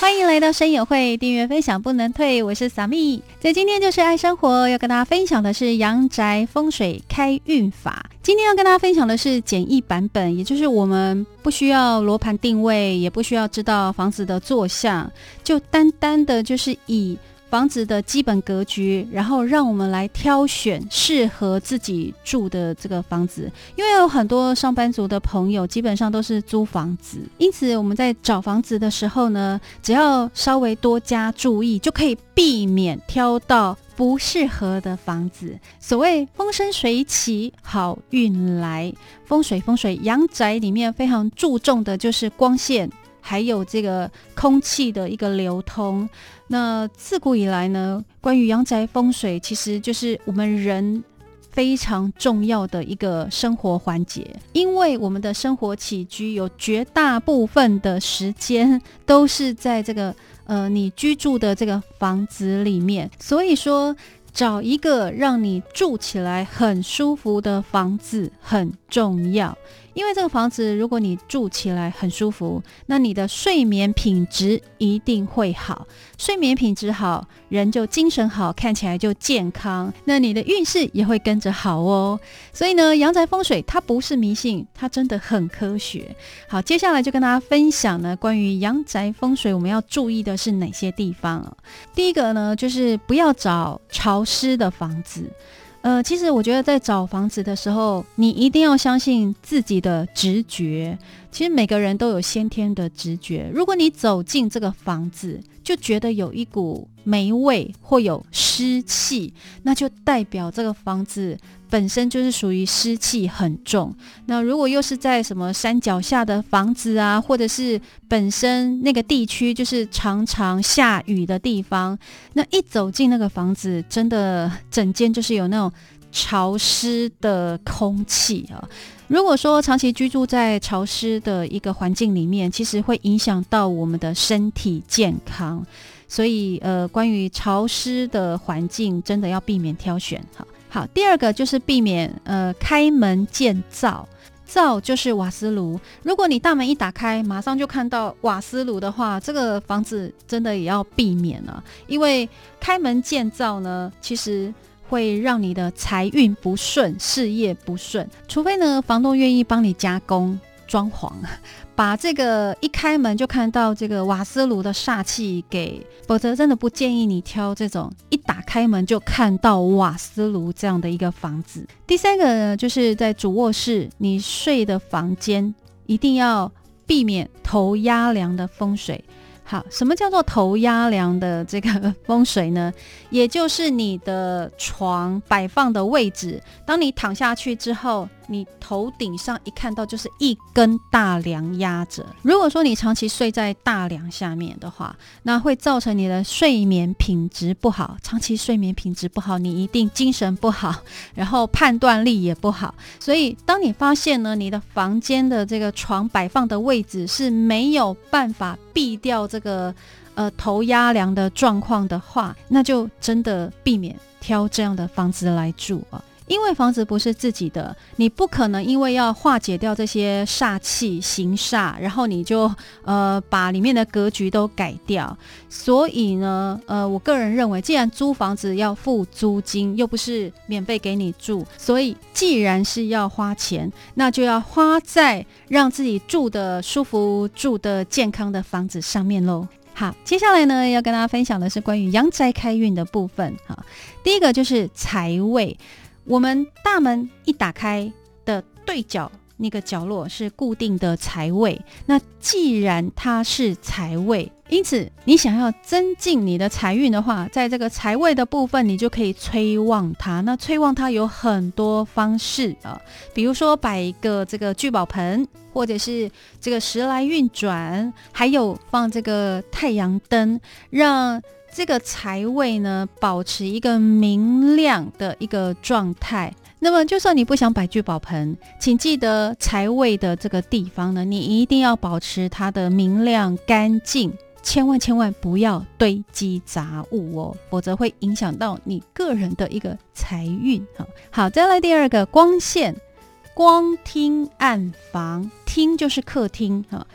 欢迎来到声友会，订阅分享不能退。我是萨蜜，在今天就是爱生活，要跟大家分享的是阳宅风水开运法。今天要跟大家分享的是简易版本，也就是我们不需要罗盘定位，也不需要知道房子的坐向，就单单的就是以。房子的基本格局，然后让我们来挑选适合自己住的这个房子。因为有很多上班族的朋友基本上都是租房子，因此我们在找房子的时候呢，只要稍微多加注意，就可以避免挑到不适合的房子。所谓风生水起，好运来。风水风水，阳宅里面非常注重的就是光线。还有这个空气的一个流通。那自古以来呢，关于阳宅风水，其实就是我们人非常重要的一个生活环节。因为我们的生活起居有绝大部分的时间都是在这个 呃你居住的这个房子里面，所以说找一个让你住起来很舒服的房子很重要。因为这个房子，如果你住起来很舒服，那你的睡眠品质一定会好。睡眠品质好，人就精神好，看起来就健康，那你的运势也会跟着好哦。所以呢，阳宅风水它不是迷信，它真的很科学。好，接下来就跟大家分享呢，关于阳宅风水我们要注意的是哪些地方啊？第一个呢，就是不要找潮湿的房子。呃，其实我觉得在找房子的时候，你一定要相信自己的直觉。其实每个人都有先天的直觉。如果你走进这个房子，就觉得有一股霉味或有湿气，那就代表这个房子。本身就是属于湿气很重，那如果又是在什么山脚下的房子啊，或者是本身那个地区就是常常下雨的地方，那一走进那个房子，真的整间就是有那种潮湿的空气啊。如果说长期居住在潮湿的一个环境里面，其实会影响到我们的身体健康，所以呃，关于潮湿的环境，真的要避免挑选哈。好，第二个就是避免呃开门见灶，灶就是瓦斯炉。如果你大门一打开，马上就看到瓦斯炉的话，这个房子真的也要避免了，因为开门见灶呢，其实会让你的财运不顺，事业不顺，除非呢房东愿意帮你加工。装潢，把这个一开门就看到这个瓦斯炉的煞气给，否则真的不建议你挑这种一打开门就看到瓦斯炉这样的一个房子。第三个呢，就是在主卧室你睡的房间，一定要避免头压梁的风水。好，什么叫做头压梁的这个风水呢？也就是你的床摆放的位置，当你躺下去之后。你头顶上一看到就是一根大梁压着。如果说你长期睡在大梁下面的话，那会造成你的睡眠品质不好。长期睡眠品质不好，你一定精神不好，然后判断力也不好。所以，当你发现呢，你的房间的这个床摆放的位置是没有办法避掉这个呃头压梁的状况的话，那就真的避免挑这样的房子来住啊。因为房子不是自己的，你不可能因为要化解掉这些煞气行煞，然后你就呃把里面的格局都改掉。所以呢，呃，我个人认为，既然租房子要付租金，又不是免费给你住，所以既然是要花钱，那就要花在让自己住的舒服、住的健康的房子上面喽。好，接下来呢，要跟大家分享的是关于阳宅开运的部分。哈，第一个就是财位。我们大门一打开的对角那个角落是固定的财位，那既然它是财位，因此你想要增进你的财运的话，在这个财位的部分，你就可以催旺它。那催旺它有很多方式啊，比如说摆一个这个聚宝盆，或者是这个时来运转，还有放这个太阳灯，让。这个财位呢，保持一个明亮的一个状态。那么，就算你不想摆聚宝盆，请记得财位的这个地方呢，你一定要保持它的明亮干净。千万千万不要堆积杂物哦，否则会影响到你个人的一个财运。哈，好，再来第二个光线，光厅暗房，厅就是客厅哈，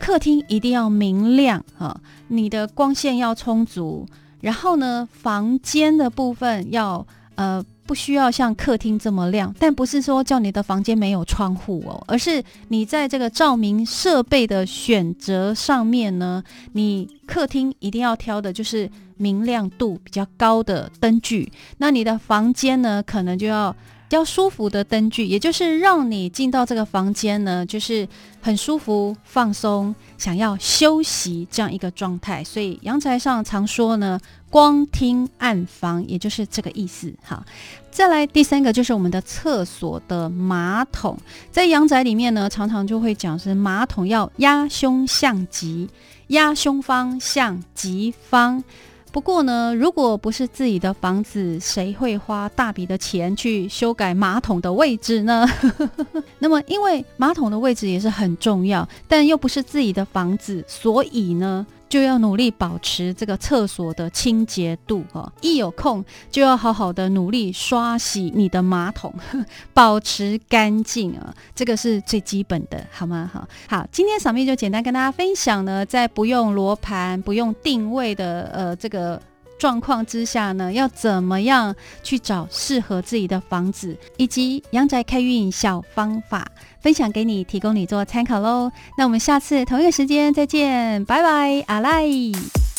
客厅一定要明亮哈，你的光线要充足，然后呢，房间的部分要呃。不需要像客厅这么亮，但不是说叫你的房间没有窗户哦，而是你在这个照明设备的选择上面呢，你客厅一定要挑的就是明亮度比较高的灯具，那你的房间呢，可能就要。比较舒服的灯具，也就是让你进到这个房间呢，就是很舒服、放松，想要休息这样一个状态。所以阳宅上常说呢，光厅暗房，也就是这个意思。好，再来第三个就是我们的厕所的马桶，在阳宅里面呢，常常就会讲是马桶要压胸向吉，压胸方向吉方。不过呢，如果不是自己的房子，谁会花大笔的钱去修改马桶的位置呢？那么，因为马桶的位置也是很重要，但又不是自己的房子，所以呢。就要努力保持这个厕所的清洁度哈，一有空就要好好的努力刷洗你的马桶，保持干净啊，这个是最基本的，好吗？好，好，今天小妹就简单跟大家分享呢，在不用罗盘、不用定位的呃这个状况之下呢，要怎么样去找适合自己的房子，以及阳宅开运小方法。分享给你，提供你做参考喽。那我们下次同一个时间再见，拜拜，阿赖。